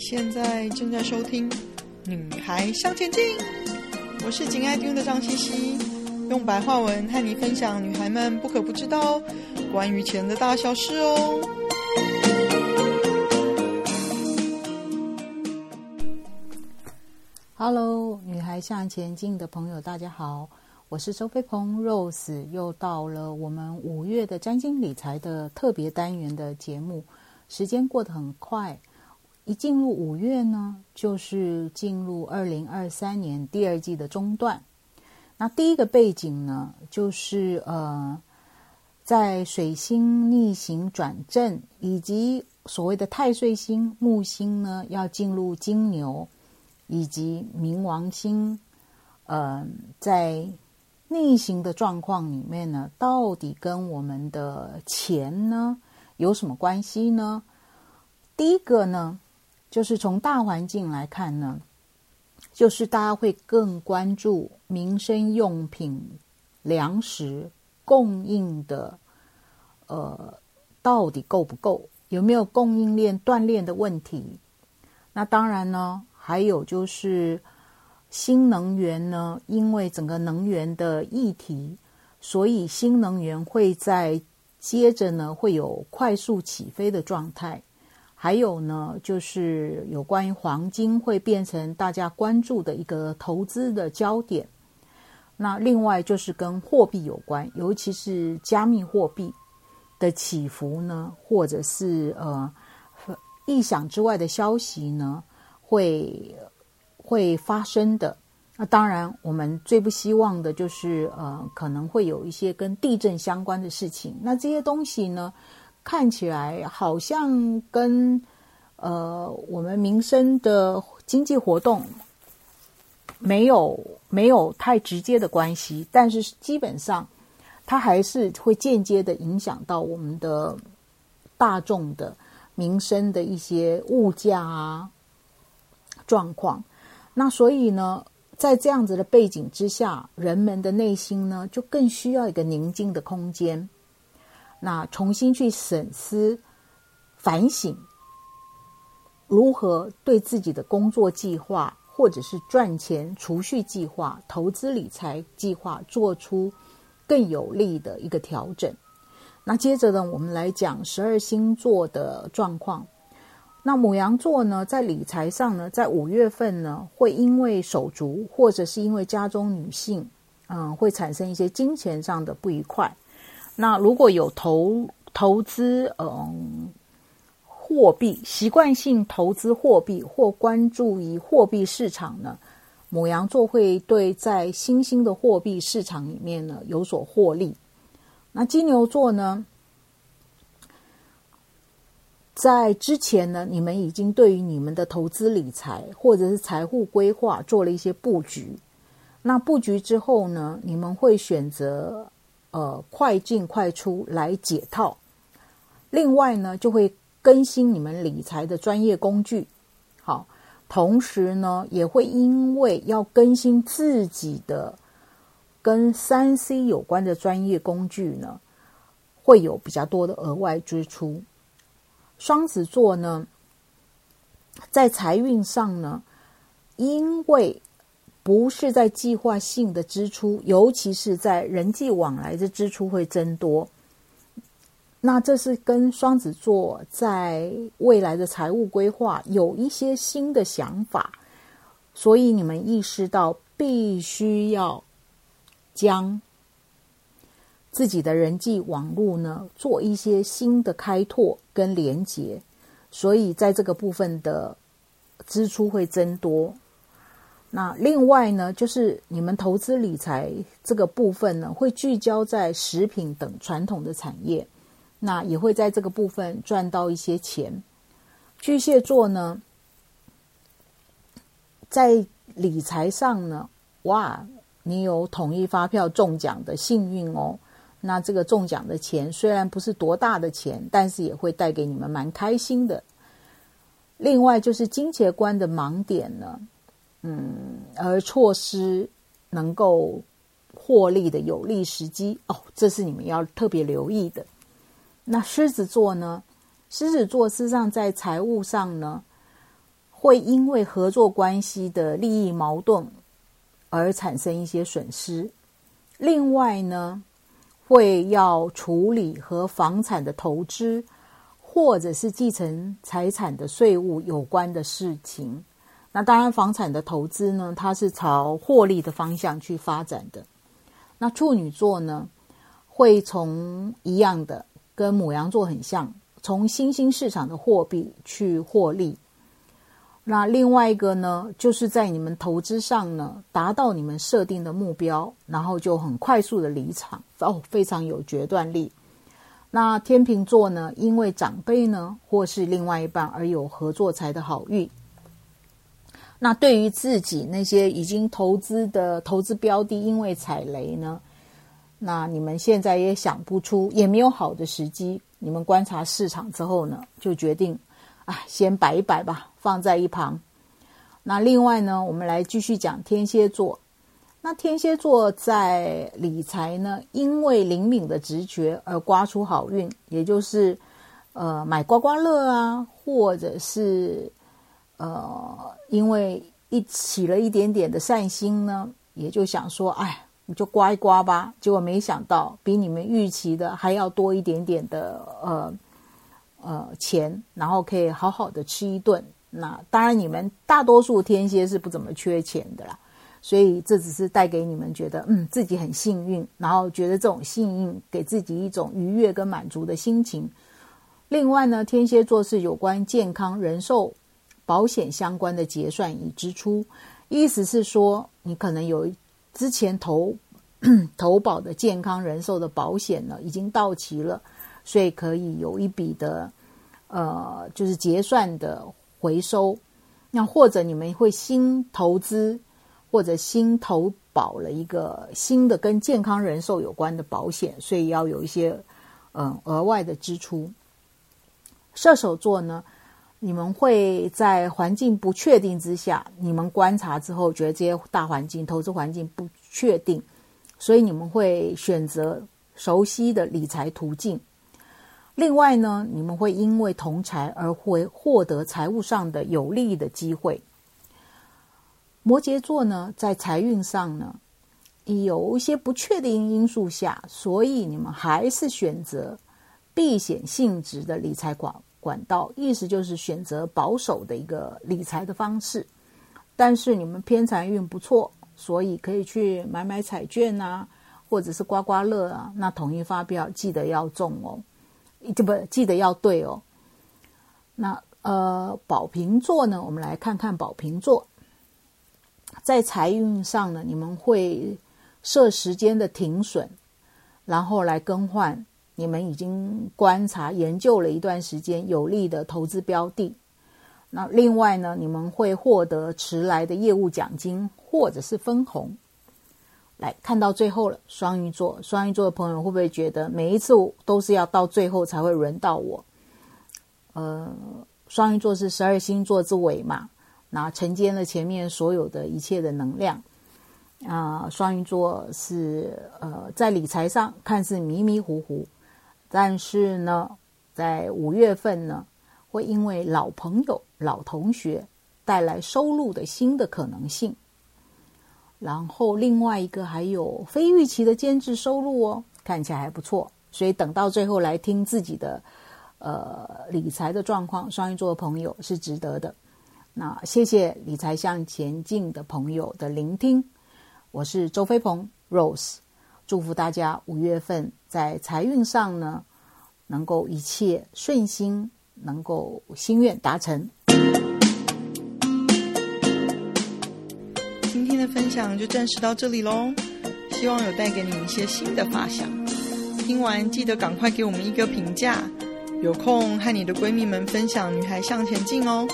现在正在收听《女孩向前进》，我是紧爱听的张茜茜，用白话文和你分享女孩们不可不知道关于钱的大小事哦。Hello，女孩向前进的朋友，大家好，我是周飞鹏 Rose，又到了我们五月的占星理财的特别单元的节目，时间过得很快。一进入五月呢，就是进入二零二三年第二季的中段。那第一个背景呢，就是呃，在水星逆行转正，以及所谓的太岁星木星呢，要进入金牛，以及冥王星，呃，在逆行的状况里面呢，到底跟我们的钱呢有什么关系呢？第一个呢，就是从大环境来看呢，就是大家会更关注民生用品、粮食供应的，呃，到底够不够？有没有供应链断裂的问题？那当然呢，还有就是新能源呢，因为整个能源的议题，所以新能源会在接着呢会有快速起飞的状态。还有呢，就是有关于黄金会变成大家关注的一个投资的焦点。那另外就是跟货币有关，尤其是加密货币的起伏呢，或者是呃意想之外的消息呢，会会发生的。那当然，我们最不希望的就是呃可能会有一些跟地震相关的事情。那这些东西呢，看起来好像跟呃我们民生的经济活动没有没有太直接的关系，但是基本上它还是会间接的影响到我们的大众的民生的一些物价啊状况。那所以呢，在这样子的背景之下，人们的内心呢就更需要一个宁静的空间。那重新去审思、反省，如何对自己的工作计划，或者是赚钱、储蓄计划、投资理财计划，做出更有利的一个调整。那接着呢，我们来讲十二星座的状况。那母羊座呢，在理财上呢，在五月份呢，会因为手足，或者是因为家中女性，嗯，会产生一些金钱上的不愉快。那如果有投投资，嗯，货币习惯性投资货币或关注于货币市场呢，母羊座会对在新兴的货币市场里面呢有所获利。那金牛座呢，在之前呢，你们已经对于你们的投资理财或者是财务规划做了一些布局。那布局之后呢，你们会选择。呃，快进快出来解套。另外呢，就会更新你们理财的专业工具。好，同时呢，也会因为要更新自己的跟三 C 有关的专业工具呢，会有比较多的额外支出。双子座呢，在财运上呢，因为不是在计划性的支出，尤其是在人际往来的支出会增多。那这是跟双子座在未来的财务规划有一些新的想法，所以你们意识到必须要将自己的人际网络呢做一些新的开拓跟连接，所以在这个部分的支出会增多。那另外呢，就是你们投资理财这个部分呢，会聚焦在食品等传统的产业，那也会在这个部分赚到一些钱。巨蟹座呢，在理财上呢，哇，你有统一发票中奖的幸运哦。那这个中奖的钱虽然不是多大的钱，但是也会带给你们蛮开心的。另外就是金钱观的盲点呢。嗯，而错失能够获利的有利时机哦，这是你们要特别留意的。那狮子座呢？狮子座事实上在财务上呢，会因为合作关系的利益矛盾而产生一些损失。另外呢，会要处理和房产的投资或者是继承财产的税务有关的事情。那当然，房产的投资呢，它是朝获利的方向去发展的。那处女座呢，会从一样的，跟牡羊座很像，从新兴市场的货币去获利。那另外一个呢，就是在你们投资上呢，达到你们设定的目标，然后就很快速的离场哦，非常有决断力。那天秤座呢，因为长辈呢或是另外一半而有合作财的好运。那对于自己那些已经投资的投资标的，因为踩雷呢，那你们现在也想不出，也没有好的时机。你们观察市场之后呢，就决定啊。先摆一摆吧，放在一旁。那另外呢，我们来继续讲天蝎座。那天蝎座在理财呢，因为灵敏的直觉而刮出好运，也就是呃买刮刮乐啊，或者是呃因为一起了一点点的善心呢，也就想说，哎，你就刮一刮吧。结果没想到比你们预期的还要多一点点的呃。呃，钱，然后可以好好的吃一顿。那当然，你们大多数天蝎是不怎么缺钱的啦，所以这只是带给你们觉得，嗯，自己很幸运，然后觉得这种幸运给自己一种愉悦跟满足的心情。另外呢，天蝎座是有关健康、人寿、保险相关的结算与支出，意思是说，你可能有之前投 投保的健康、人寿的保险呢，已经到期了。所以可以有一笔的，呃，就是结算的回收。那或者你们会新投资，或者新投保了一个新的跟健康人寿有关的保险，所以要有一些嗯额外的支出。射手座呢，你们会在环境不确定之下，你们观察之后觉得这些大环境、投资环境不确定，所以你们会选择熟悉的理财途径。另外呢，你们会因为同财而会获得财务上的有利的机会。摩羯座呢，在财运上呢，有一些不确定因素下，所以你们还是选择避险性质的理财管管道，意思就是选择保守的一个理财的方式。但是你们偏财运不错，所以可以去买买彩券啊，或者是刮刮乐啊。那统一发票记得要中哦。这不记得要对哦。那呃，宝瓶座呢？我们来看看宝瓶座，在财运上呢，你们会设时间的停损，然后来更换你们已经观察研究了一段时间有利的投资标的。那另外呢，你们会获得迟来的业务奖金或者是分红。来看到最后了，双鱼座，双鱼座的朋友会不会觉得每一次都是要到最后才会轮到我？呃，双鱼座是十二星座之尾嘛，那承接了前面所有的一切的能量啊，双鱼座是呃，在理财上看似迷迷糊糊，但是呢，在五月份呢，会因为老朋友、老同学带来收入的新的可能性。然后另外一个还有非预期的兼职收入哦，看起来还不错。所以等到最后来听自己的呃理财的状况，双鱼座的朋友是值得的。那谢谢理财向前进的朋友的聆听，我是周飞鹏 Rose，祝福大家五月份在财运上呢能够一切顺心，能够心愿达成。今天的分享就暂时到这里喽，希望有带给你一些新的发想。听完记得赶快给我们一个评价，有空和你的闺蜜们分享《女孩向前进》哦。